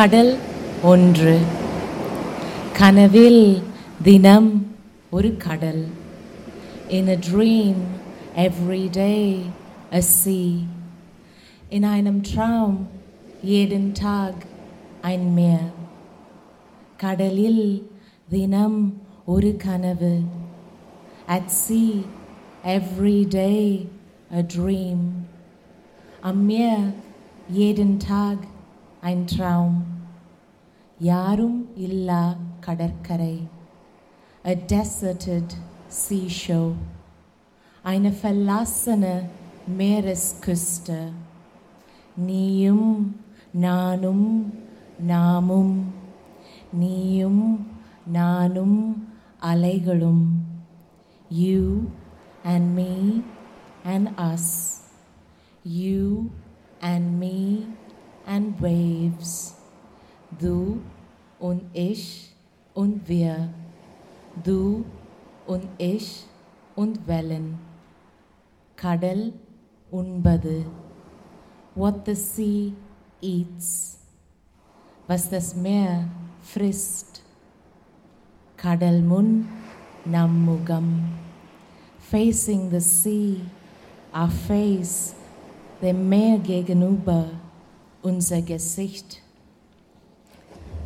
கடல் ஒன்று கனவில் தினம் ஒரு கடல் In a dream every day a sea In einem Traum jeden Tag ein Meer கடலில் தினம் ஒரு கனவு At sea every day a dream Am Meer jeden Tag ein Traum யாரும் இல்லா கடற்கரை A deserted seashore Eine verlassene Meeresküste நீயும் நானும் நாமும் நீயும் நானும் அலைகளும் You and me and us You and me and waves Du und ich und wir Du und ich und Wellen கடல் உண்பது what the sea eats was das Meer frisst கடல் முன் நம் முகம் facing the sea our face dem Meer gegenüber unser Gesicht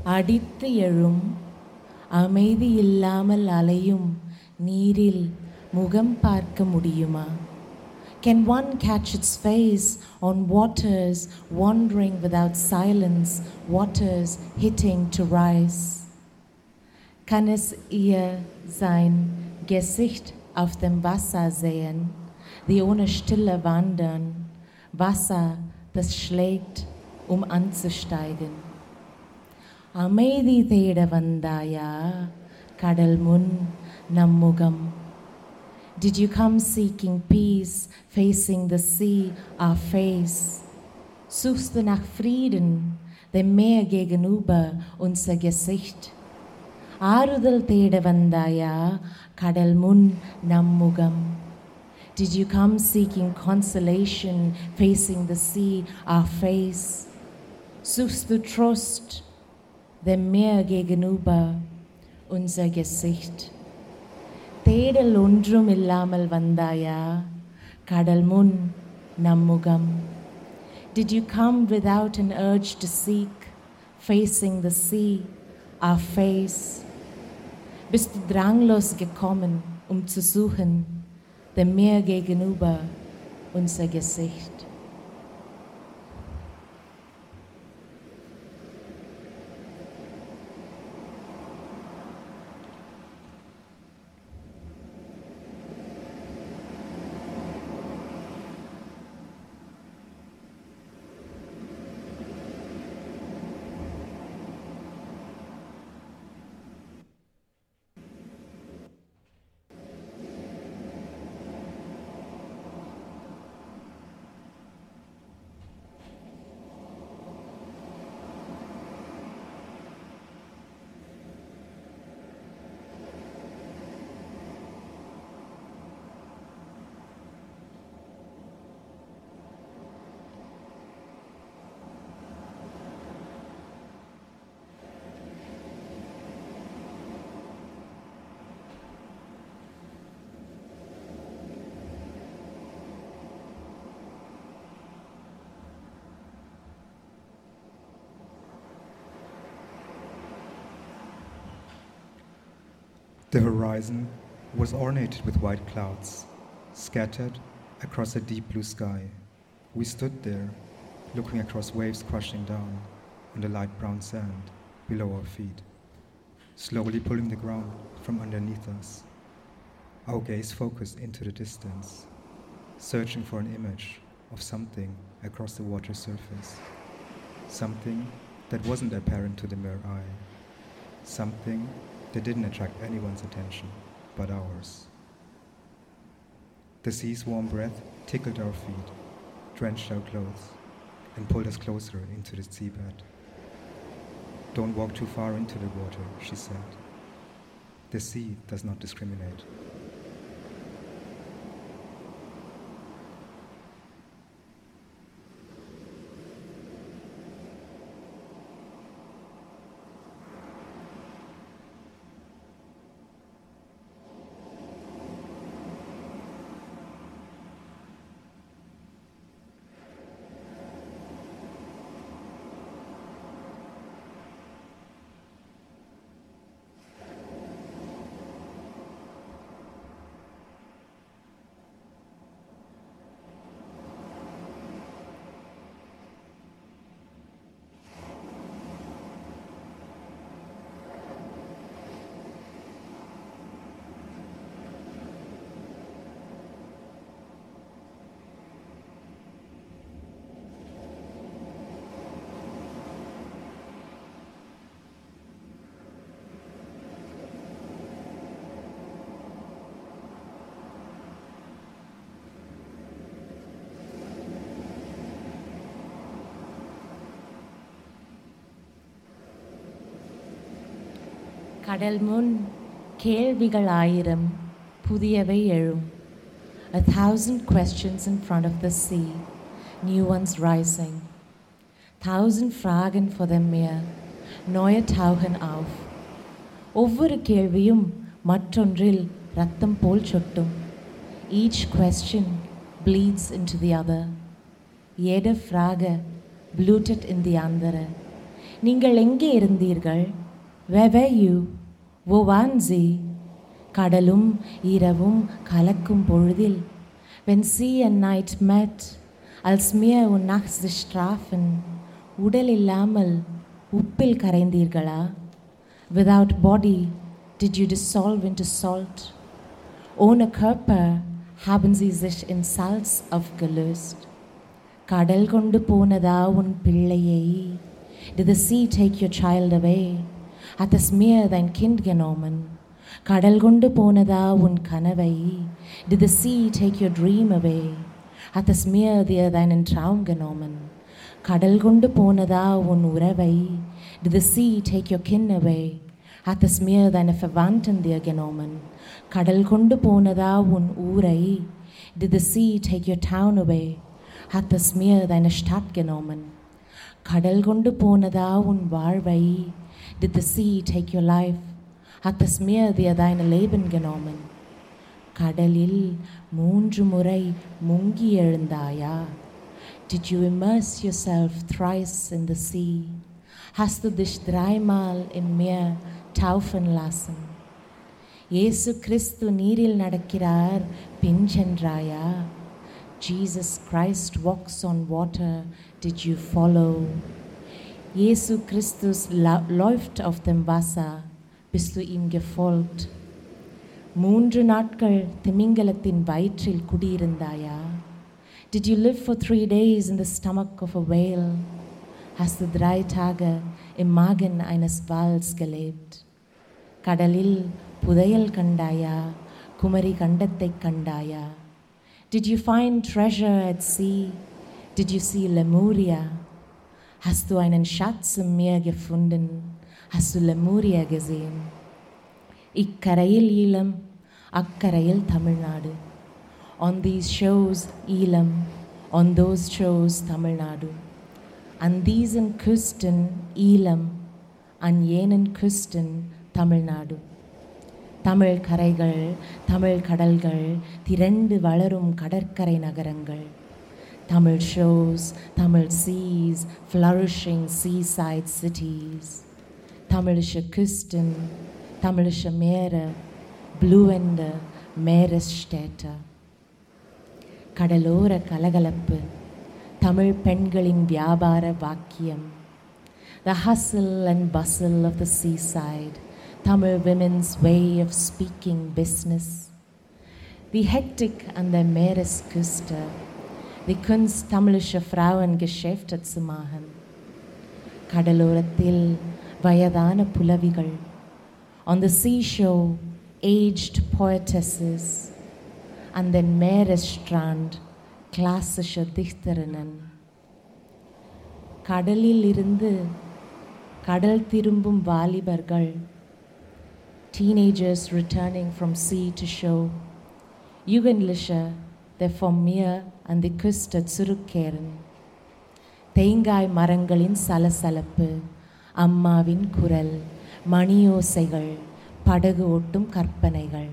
அடித்து எழும் அமைதி இல்லாமல் அலையும் நீரில் முகம் பார்க்க முடியுமா Can one catch its face on waters wandering without silence, waters hitting to rise? Kann es ihr sein Gesicht auf dem Wasser sehen, die ohne Stille wandern, Wasser, das schlägt, um anzusteigen? அமைதி தேட வந்தாயா கடல் முன் நம் முகம் Did you come seeking peace, facing the sea, our face? Suchst du nach Frieden, dem Meer gegenüber unser Gesicht? ஆறுதல் தேட வந்தாயா கடல் முன் நம் முகம் Did you come seeking consolation, facing the sea, our face? Suchst du Trost, dem Meer gegenüber unser Gesicht. ತೇಡಲೊಂದ್ರೂ ಇಲ್ಲಾಮಲ್ ವಂದಾಯ ಕಡಲ್ kadalmun ನಮ್ಮುಗಂ Did you come without an urge to seek, facing the sea, our face? Bist du dranglos gekommen, um zu suchen, dem Meer gegenüber unser Gesicht? The horizon was ornated with white clouds, scattered across a deep blue sky. We stood there, looking across waves crashing down on the light brown sand below our feet, slowly pulling the ground from underneath us. Our gaze focused into the distance, searching for an image of something across the water surface. Something that wasn't apparent to the mere eye. Something that didn't attract anyone's attention but ours. The sea's warm breath tickled our feet, drenched our clothes, and pulled us closer into the seabed. Don't walk too far into the water, she said. The sea does not discriminate. கடல் முன் கேள்விகள் ஆயிரம் புதியவை எழும் A thousand questions in front of the sea, new ones rising. Tausend Fragen vor dem Meer, neue tauchen auf. ஒவ்வொரு கேள்வியும் மற்றொன்றில் ரத்தம் போல் சொட்டும் Each question bleeds into the other. Jede Frage blutet in die andere. நீங்கள் எங்கே இருந்தீர்கள் Where were you? Wo waren Sie? கடலும் இரவும் கலக்கும் பொழுதில் When sea and night met, als Meer und Nacht sich trafen, உடல் இல்லாமல் உப்பில் கரைந்தீர்களா Without body, did you dissolve into salt? Ohne Körper haben sie sich in Salz aufgelöst. கடல் கொண்டு போனதா உன் பிள்ளையை Did the sea take your child away? hat es mir dein Kind genommen. Kadalgunde ponada un kanavai. Did the sea take your dream away? Hat es mir dir deinen Traum genommen. Kadalgunde ponada un. Did the sea take your kin away? Hat es mir deine Verwandten dir genommen. Kadalgunde ponada un urai. Did the sea take your town away? Hat es mir deine Stadt genommen. Kadalgunde ponada un varvai. Did the sea take your life? Hat das Meer dir deine Leben genommen? கடலில் மூன்று முறை முங்கி எழுந்தாயா Did you immerse yourself thrice in the sea? Hast du dich dreimal im Meer taufen lassen? இயேசு கிறிஸ்து நீரில் நடக்கிறார் பின் சென்றாயா Jesus Christ walks on water, did you follow? Jesu Christus la- läuft auf dem Wasser, bist du ihm gefolgt? மூன்று நாட்கள் திமிங்கலத்தின் வயிற்றில் குடியிருந்தாயா Did you live for three days in the stomach of a whale? Hast du drei Tage im Magen eines Wals gelebt? கடலில் புதையல் கண்டாயா குமரி கண்டத்தை கண்டாயா Did you find treasure at sea? Did you see Lemuria? Hast du einen Schatz im Meer gefunden? Hast du Lemuria gesehen? இக்கரையில் ஈழம் அக்கரையில் Tamil Nadu On these shows Eelam On those shows Tamil Nadu An diesen Küsten Eelam An jenen Küsten Tamil Nadu Tamil கரைகள் தமிழ் கடல்கள் திரண்டு வளரும் கடற்கரை நகரங்கள் Tamil shows Tamil cheese flourishing seaside cities தமிழிsche Küsten தமிழிsche Meere blühende Meeresstädte கடலோர கலகலப்பு தமிழ் பெண்களின் வியாபார வாக்கியம் The hustle and bustle of the seaside, Tamil women's way of speaking business. Die Hektik an der Meeresküste, die Kunst tamilische Frauen Geschäfte zu machen. கடலோரத்தில் வயதான புலவிகள் On the seashore, aged poetesses. An den Meeresstrand, klassische Dichterinnen. கடலில் இருந்து கடல் திரும்பும் வாலிபர்கள் Teenagers returning from sea to shore. Jugendliche, der vom Meer an die Küste zurückkehren. தேங்காய் மரங்களின் சலசலப்பு அம்மாவின் குரல் மணியோசைகள் படகு ஓட்டும் கற்பனைகள்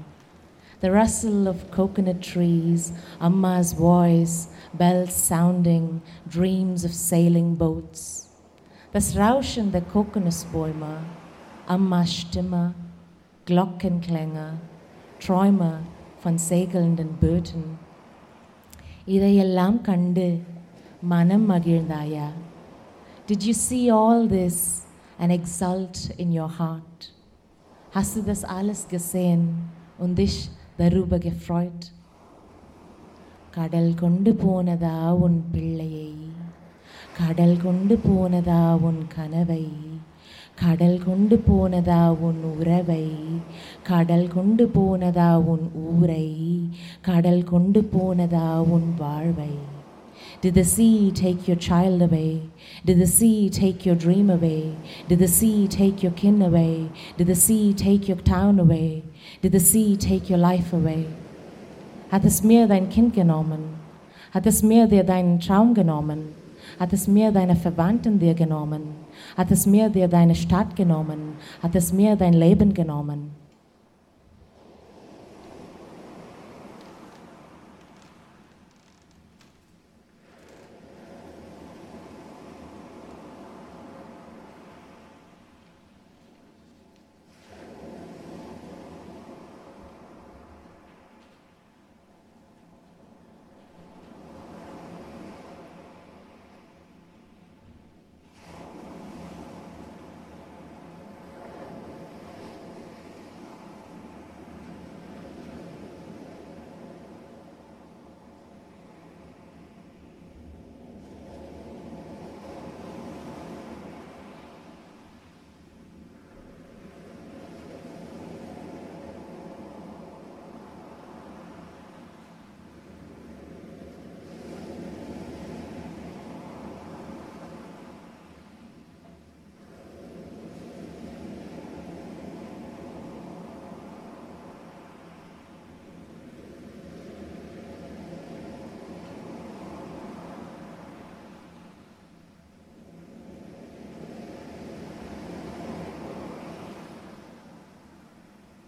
The rustle of coconut trees, Amma's voice, bells sounding, dreams of sailing boats. Das Rauschen der Kokosnussbäume, Ammas Stimme, Glockenklänge, Träume von segelnden Böten. இதையெல்லாம் கண்டு மனம் மகிழ்ந்தாயா Did you see all this and exult in your heart? Hast du das alles gesehen und dich darüber gefreut? கடல் கொண்டு போனதா உன் பிள்ளையை கடல் கொண்டு போனதா உன் கனவை கடல் கொண்டு போனதா உன் உறவை கடல் கொண்டு போனதா உன் ஊரை கடல் கொண்டு போனதா உன் வாழ்வை Did the sea take your child away? Did the sea take your dream away? Did the sea take your kin away? Did the sea take your town away? Did the sea take your life away? Hat es mir dein Kind genommen? Hat es mir dir deinen Traum genommen? Hat es mir deine Verwandten dir genommen? Hat es mir dir deine Stadt genommen? Hat es mir dein Leben genommen?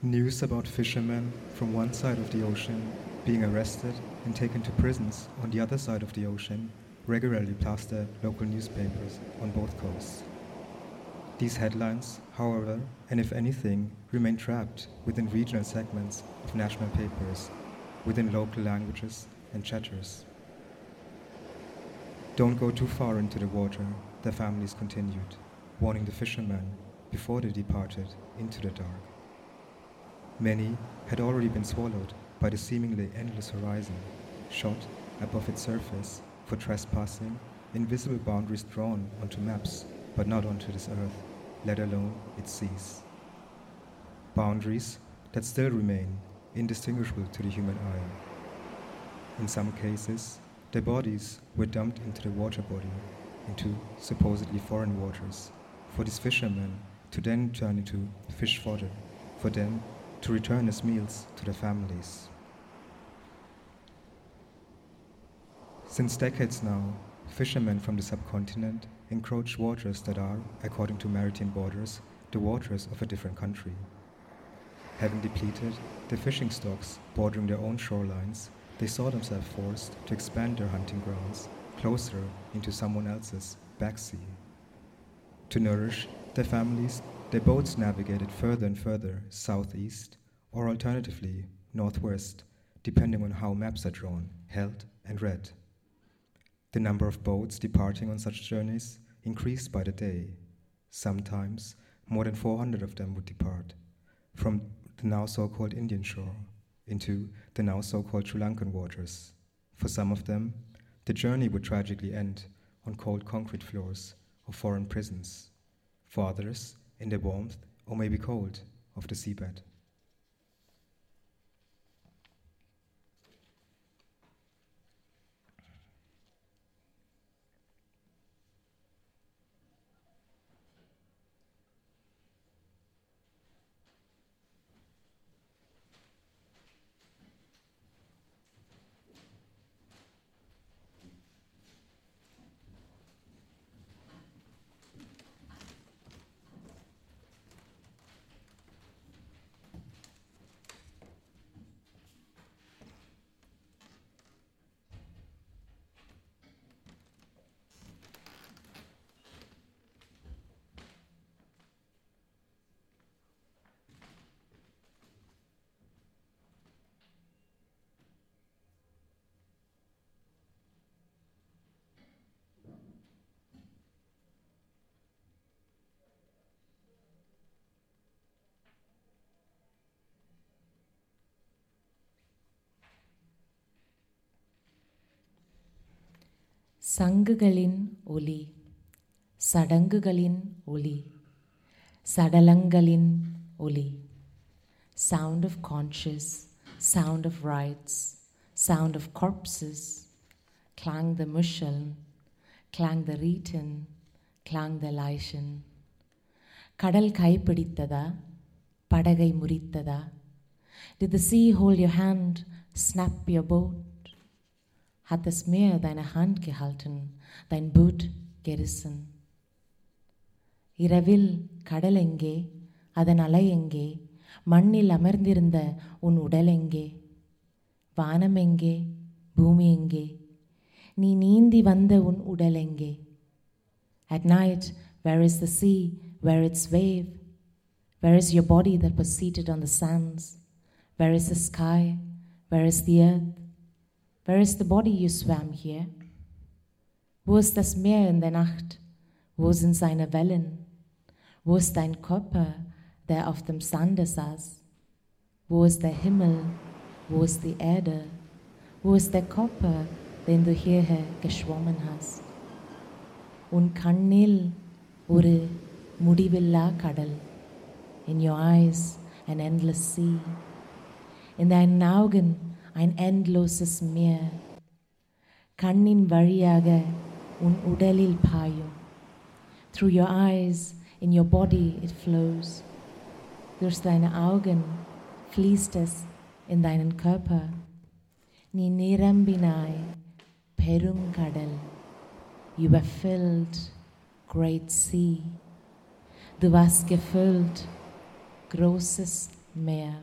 News about fishermen from one side of the ocean being arrested and taken to prisons on the other side of the ocean regularly plaster local newspapers on both coasts. These headlines, however, and if anything, remain trapped within regional segments of national papers, within local languages and chatters. Don't go too far into the water, the families continued, warning the fishermen before they departed into the dark. Many had already been swallowed by the seemingly endless horizon, shot above its surface for trespassing, invisible boundaries drawn onto maps, but not onto this earth, let alone its seas. Boundaries that still remain indistinguishable to the human eye. In some cases, their bodies were dumped into the water body, into supposedly foreign waters, for these fishermen to then turn into fish fodder, for them to return as meals to their families. Since decades now, fishermen from the subcontinent encroach waters that are, according to maritime borders, the waters of a different country. Having depleted the fishing stocks bordering their own shorelines, they saw themselves forced to expand their hunting grounds closer into someone else's backsea. To nourish their families, their boats navigated further and further southeast, or alternatively northwest, depending on how maps are drawn, held, and read. The number of boats departing on such journeys increased by the day. Sometimes more than 400 of them would depart from the now so called Indian shore into the now so called Sri Lankan waters. For some of them, the journey would tragically end on cold concrete floors of foreign prisons. For others, in the warmth, or maybe cold, of the seabed. சங்குகளின் ஒலி சடங்குகளின் ஒலி சடலங்களின் ஒலி sound of conscious sound of rites sound of corpses klang der Muscheln, klang der Rieten, klang der Leichen. கடல் கைப்பிடித்ததா படகை முறித்ததா Did the sea hold your hand, snap your boat? Hat das Meer deine Hand gehalten, dein Boot gerissen? இரவில் கடல் எங்கே அதன் அலை எங்கே மண்ணில் அமர்ந்திருந்த உன் உடல் எங்கே வானம் எங்கே பூமி எங்கே நீ நீந்தி வந்த உன் உடல் எங்கே At night, where is the sea, where its wave? Where is your body that was seated on the sands? Where is the sky? Where is the earth? Where is the body you swam here? Wo ist das Meer in der Nacht? Wo sind seine Wellen? Wo ist dein Körper, der auf dem Sande saß? Wo ist der Himmel? Wo ist die Erde? Wo ist der Körper, den du hierher geschwommen hast? உன் கண்ணில் ஒரு முடிவில்லா கடல் in your eyes an endless sea in deinen Augen ein endloses Meer கண்ணின் வழியாக உன் உடலில் பாயும் through your eyes in your body it flows durch deine Augen fließt es in deinen Körper நீ நிரம்பினாய் பெருங்கடல் You were filled, great sea. Du warst gefüllt, großes Meer.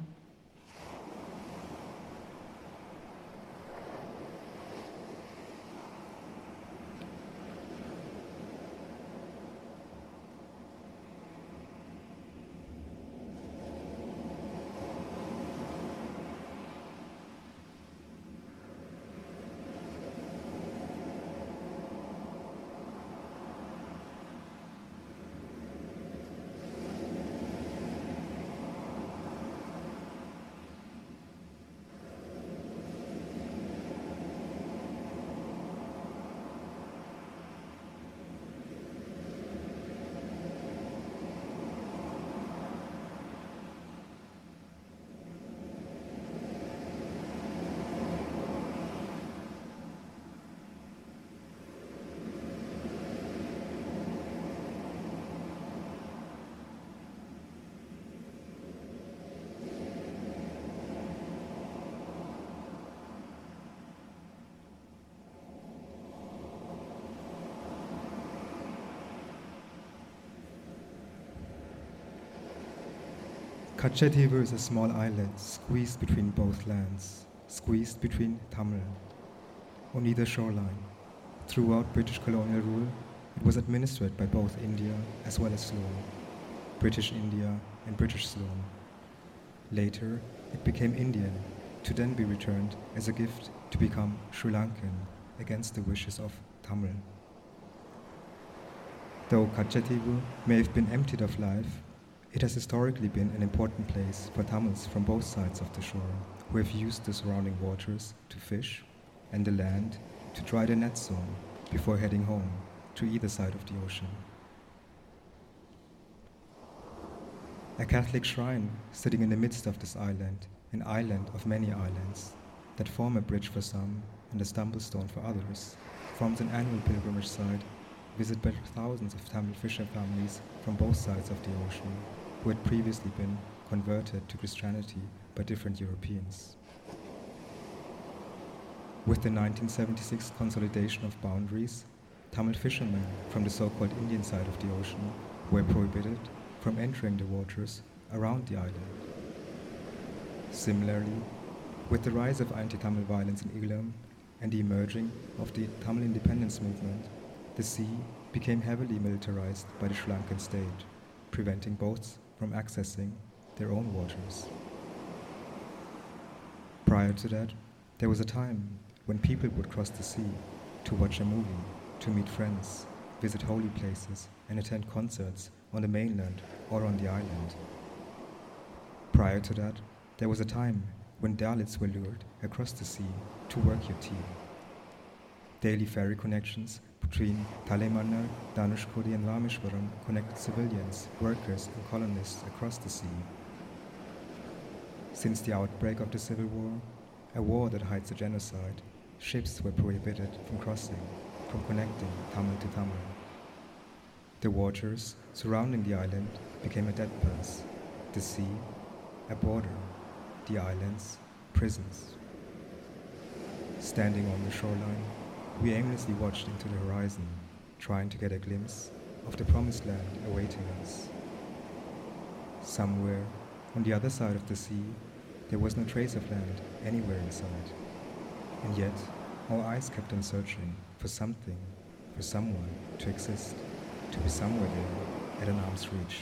Kachetivu is a small island squeezed between both lands, squeezed between Tamil. On either shoreline, throughout British colonial rule, it was administered by both India as well as Ceylon, British India and British Ceylon. Later, it became Indian, to then be returned as a gift to become Sri Lankan against the wishes of Tamil. Though Kachetivu may have been emptied of life, it has historically been an important place for Tamils from both sides of the shore, who have used the surrounding waters to fish and the land to dry their nets on before heading home to either side of the ocean. A Catholic shrine sitting in the midst of this island, an island of many islands, that form a bridge for some and a stumblestone for others, forms an annual pilgrimage site visited by thousands of Tamil fisher families from both sides of the ocean, who had previously been converted to Christianity by different Europeans. With the 1976 consolidation of boundaries, Tamil fishermen from the so called Indian side of the ocean were prohibited from entering the waters around the island. Similarly, with the rise of anti Tamil violence in Eelam and the emerging of the Tamil independence movement, the sea became heavily militarized by the Sri Lankan state, preventing boats from accessing their own waters. Prior to that, there was a time when people would cross the sea to watch a movie, to meet friends, visit holy places, and attend concerts on the mainland or on the island. Prior to that, there was a time when Dalits were lured across the sea to work your tea. Daily ferry connections between Talaimannar, Dhanushkodi, and Rameshwaram connected civilians, workers, and colonists across the sea. Since the outbreak of the Civil War, a war that hides a genocide, Ships were prohibited from crossing, from connecting Tamil to Tamil. The waters surrounding the island became a dead pass, the sea, a border, the islands, prisons. Standing on the shoreline, we aimlessly watched into the horizon, trying to get a glimpse of the promised land awaiting us. Somewhere on the other side of the sea, there was no trace of land anywhere in sight. And yet, our eyes kept on searching for something, for someone to exist, to be somewhere there at an arm's reach.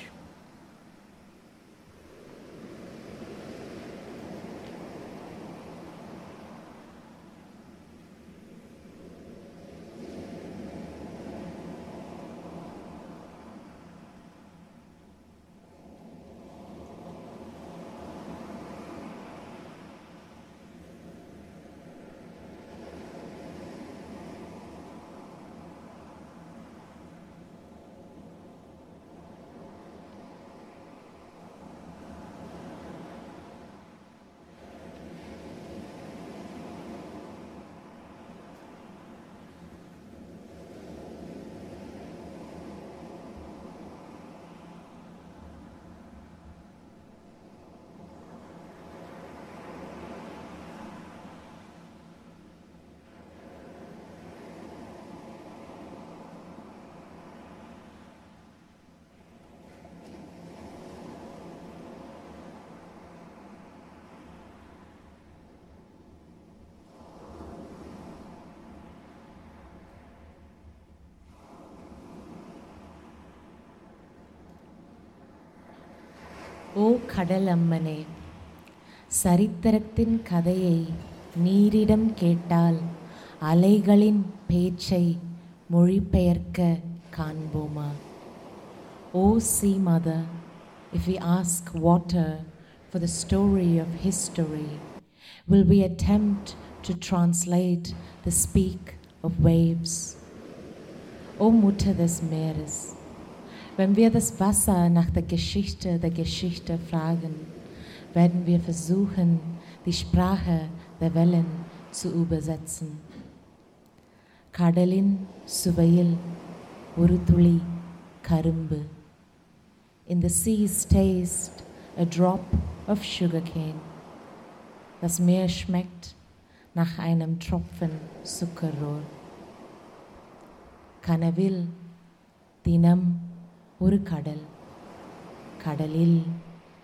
ஓ கடலம்மனே சரித்திரத்தின் கதையை நீரிடம் கேட்டால் அலைகளின் பேச்சை மொழிபெயர்க்க காண்போமா ஓ sea mother if we ask water for the story of history will we attempt to translate the speak of waves o mutter des meeres wenn wir das Wasser nach der Geschichte der Geschichte fragen, werden wir versuchen, die Sprache der Wellen zu übersetzen. கடலின் சுவையில் ஒரு துளி கரும்பு In the sea's taste, a drop of sugarcane. Das Meer schmeckt nach einem Tropfen Zuckerrohr. கனவில் தினம் ஒரு கடல் கடலில்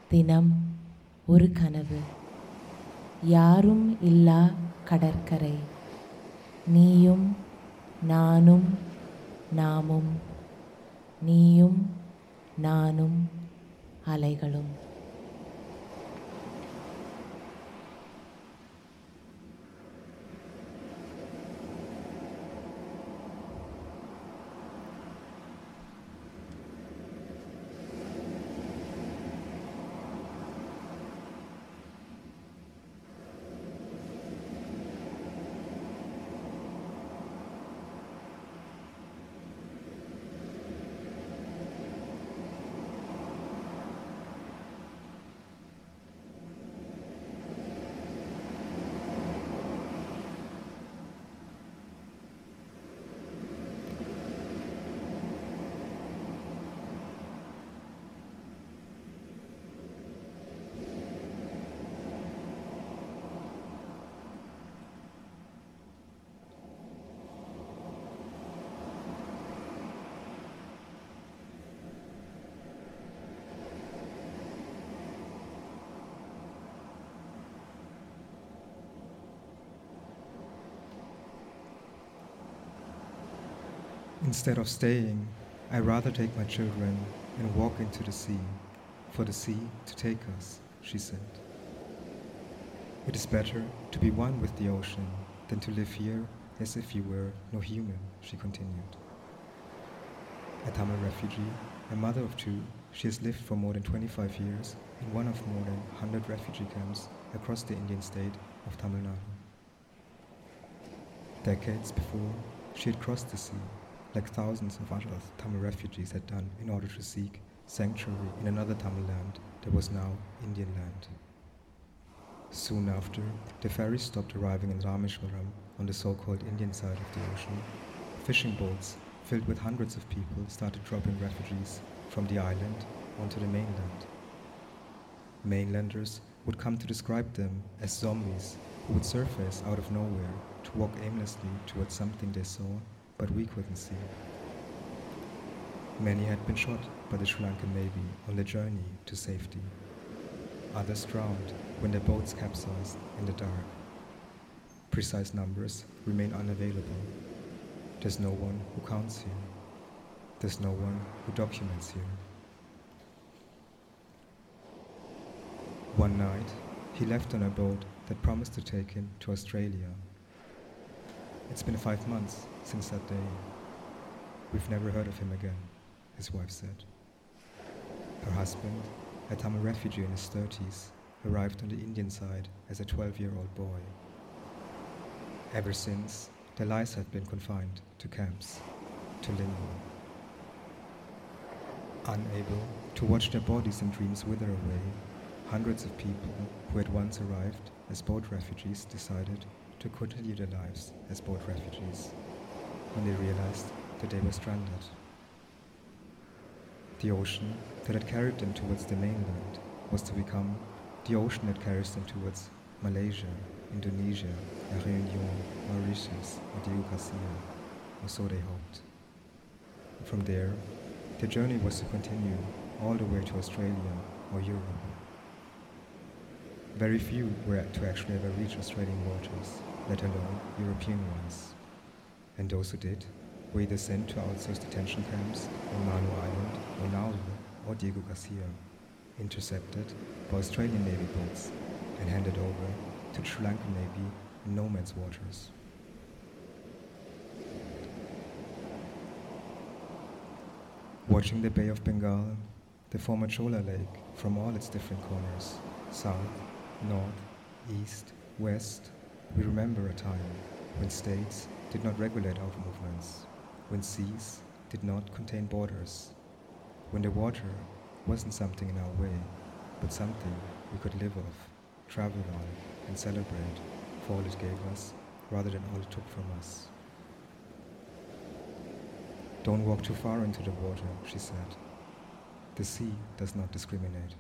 தினம் ஒரு கனவு. யாரும் இல்லா கடற்கரை நீயும் நானும் நாமும் நீயும் நானும் அலைகளும். Instead of staying, I rather take my children and walk into the sea, for the sea to take us, she said. It is better to be one with the ocean than to live here as if you were no human, she continued. A Tamil refugee, a mother of two, she has lived for more than 25 years in one of more than 100 refugee camps across the Indian state of Tamil Nadu. Decades before, she had crossed the sea, like thousands of other Tamil refugees had done in order to seek sanctuary in another Tamil land that was now Indian land. Soon after, the ferries stopped arriving in Rameshwaram on the so-called Indian side of the ocean. Fishing boats filled with hundreds of people started dropping refugees from the island onto the mainland. Mainlanders would come to describe them as zombies who would surface out of nowhere to walk aimlessly towards something they saw but we couldn't see. Many had been shot by the Sri Lankan Navy on their journey to safety. Others drowned when their boats capsized in the dark. Precise numbers remain unavailable. There's no one who counts here. There's no one who documents here. One night, he left on a boat that promised to take him to Australia. It's been five months since that day. We've never heard of him again, his wife said. Her husband, a Tamil refugee in his 30s, arrived on the Indian side as a 12 year old boy. Ever since, their lives have been confined to camps, to limbo. Unable to watch their bodies and dreams wither away, hundreds of people who had once arrived as boat refugees decided to continue their lives as boat refugees when they realized that they were stranded. The ocean that had carried them towards the mainland was to become the ocean that carries them towards Malaysia, Indonesia, La Réunion, Mauritius, or the Garcia, or so they hoped. From there, their journey was to continue all the way to Australia or Europe. Very few were to actually ever reach Australian waters, let alone European ones. And those who did were either sent to outsourced detention camps on Manus Island or Nauru or Diego Garcia, intercepted by Australian Navy boats and handed over to Sri Lankan Navy in no man's waters. Watching the Bay of Bengal, the former Chola Lake, from all its different corners, south, north, east, west, we remember a time when states did not regulate our movements, when seas did not contain borders, when the water wasn't something in our way, but something we could live off, travel on, and celebrate for all it gave us rather than all it took from us. Don't walk too far into the water, she said. The sea does not discriminate.